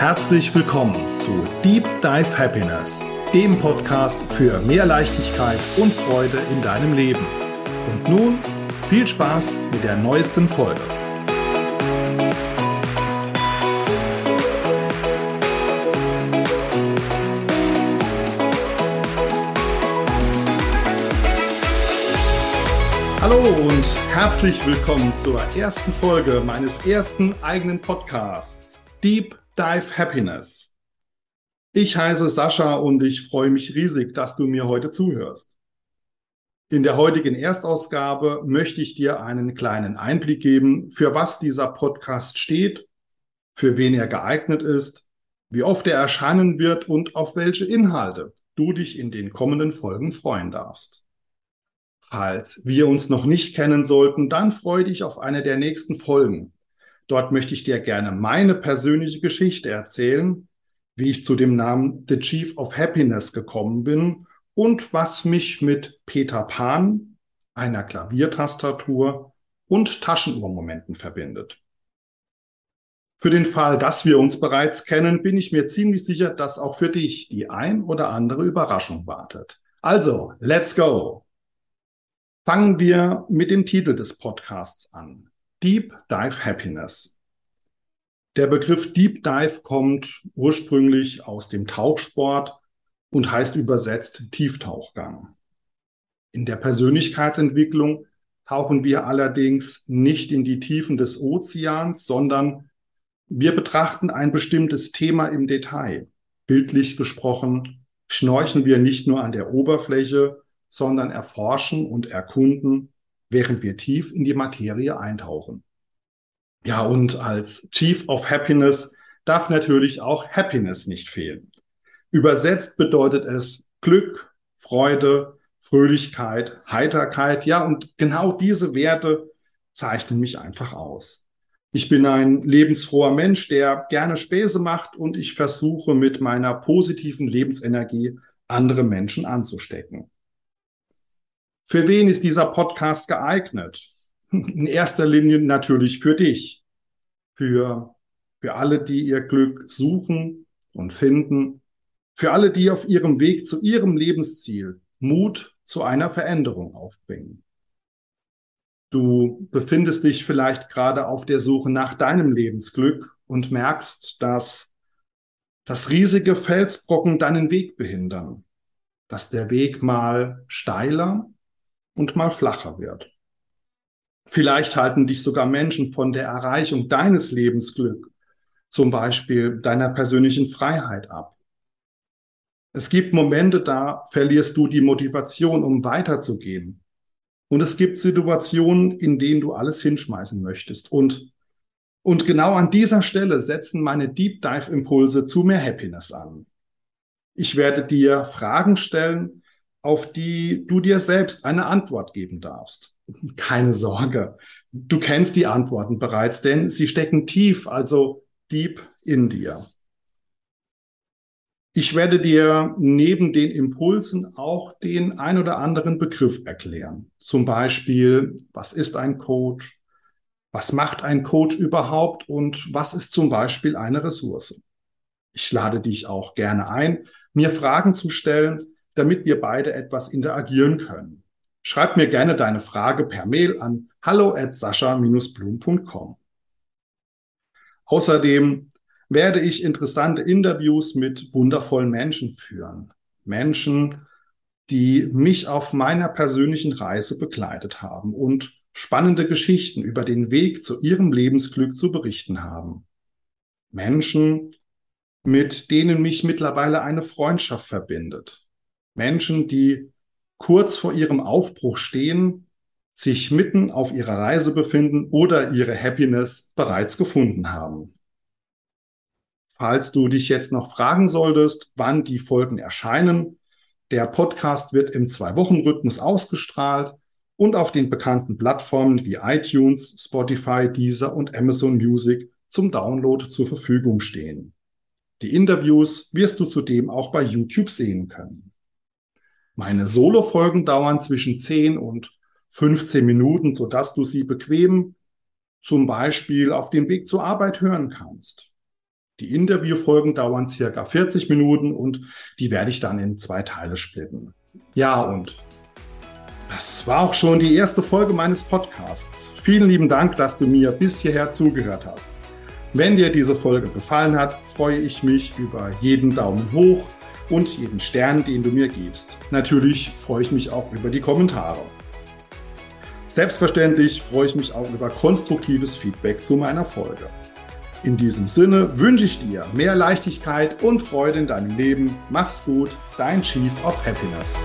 Herzlich willkommen zu Deep Dive Happiness, dem Podcast für mehr Leichtigkeit und Freude in deinem Leben. Und nun viel Spaß mit der neuesten Folge. Hallo und herzlich willkommen zur ersten Folge meines ersten eigenen Podcasts Deep Dive Happiness. Ich heiße Sascha und ich freue mich riesig, dass du mir heute zuhörst. In der heutigen Erstausgabe möchte ich dir einen kleinen Einblick geben, für was dieser Podcast steht, für wen er geeignet ist, wie oft er erscheinen wird und auf welche Inhalte du dich in den kommenden Folgen freuen darfst. Falls wir uns noch nicht kennen sollten, dann freue dich auf eine der nächsten Folgen. Dort möchte ich dir gerne meine persönliche Geschichte erzählen, wie ich zu dem Namen The Chief of Happiness gekommen bin und was mich mit Peter Pan, einer Klaviertastatur und Taschenuhrmomenten verbindet. Für den Fall, dass wir uns bereits kennen, bin ich mir ziemlich sicher, dass auch für dich die ein oder andere Überraschung wartet. Also, let's go! Fangen wir mit dem Titel des Podcasts an. Deep Dive Happiness. Der Begriff Deep Dive kommt ursprünglich aus dem Tauchsport und heißt übersetzt Tieftauchgang. In der Persönlichkeitsentwicklung tauchen wir allerdings nicht in die Tiefen des Ozeans, sondern wir betrachten ein bestimmtes Thema im Detail. Bildlich gesprochen schnorchen wir nicht nur an der Oberfläche, sondern erforschen und erkunden, während wir tief in die Materie eintauchen. Ja, und als Chief of Happiness darf natürlich auch Happiness nicht fehlen. Übersetzt bedeutet es Glück, Freude, Fröhlichkeit, Heiterkeit. Ja, und genau diese Werte zeichnen mich einfach aus. Ich bin ein lebensfroher Mensch, der gerne Späße macht und ich versuche mit meiner positiven Lebensenergie andere Menschen anzustecken. Für wen ist dieser Podcast geeignet? In erster Linie natürlich für dich, für, für alle, die ihr Glück suchen und finden, für alle, die auf ihrem Weg zu ihrem Lebensziel Mut zu einer Veränderung aufbringen. Du befindest dich vielleicht gerade auf der Suche nach deinem Lebensglück und merkst, dass das riesige Felsbrocken deinen Weg behindern, dass der Weg mal steiler und mal flacher wird. Vielleicht halten dich sogar Menschen von der Erreichung deines Lebensglück, zum Beispiel deiner persönlichen Freiheit ab. Es gibt Momente, da verlierst du die Motivation, um weiterzugehen. Und es gibt Situationen, in denen du alles hinschmeißen möchtest. Und, und genau an dieser Stelle setzen meine Deep Dive Impulse zu mehr Happiness an. Ich werde dir Fragen stellen, auf die du dir selbst eine Antwort geben darfst. Keine Sorge, du kennst die Antworten bereits, denn sie stecken tief, also deep in dir. Ich werde dir neben den Impulsen auch den ein oder anderen Begriff erklären. Zum Beispiel, was ist ein Coach? Was macht ein Coach überhaupt? Und was ist zum Beispiel eine Ressource? Ich lade dich auch gerne ein, mir Fragen zu stellen, damit wir beide etwas interagieren können. Schreib mir gerne deine Frage per Mail an hallo at sascha-blum.com. Außerdem werde ich interessante Interviews mit wundervollen Menschen führen. Menschen, die mich auf meiner persönlichen Reise begleitet haben und spannende Geschichten über den Weg zu ihrem Lebensglück zu berichten haben. Menschen, mit denen mich mittlerweile eine Freundschaft verbindet. Menschen, die kurz vor ihrem Aufbruch stehen, sich mitten auf ihrer Reise befinden oder ihre Happiness bereits gefunden haben. Falls du dich jetzt noch fragen solltest, wann die Folgen erscheinen, der Podcast wird im Zwei-Wochen-Rhythmus ausgestrahlt und auf den bekannten Plattformen wie iTunes, Spotify, Deezer und Amazon Music zum Download zur Verfügung stehen. Die Interviews wirst du zudem auch bei YouTube sehen können. Meine Solo-Folgen dauern zwischen 10 und 15 Minuten, sodass du sie bequem zum Beispiel auf dem Weg zur Arbeit hören kannst. Die Interviewfolgen dauern circa 40 Minuten und die werde ich dann in zwei Teile splitten. Ja, und das war auch schon die erste Folge meines Podcasts. Vielen lieben Dank, dass du mir bis hierher zugehört hast. Wenn dir diese Folge gefallen hat, freue ich mich über jeden Daumen hoch und jeden Stern, den du mir gibst. Natürlich freue ich mich auch über die Kommentare. Selbstverständlich freue ich mich auch über konstruktives Feedback zu meiner Folge. In diesem Sinne wünsche ich dir mehr Leichtigkeit und Freude in deinem Leben. Mach's gut, dein Chief of Happiness.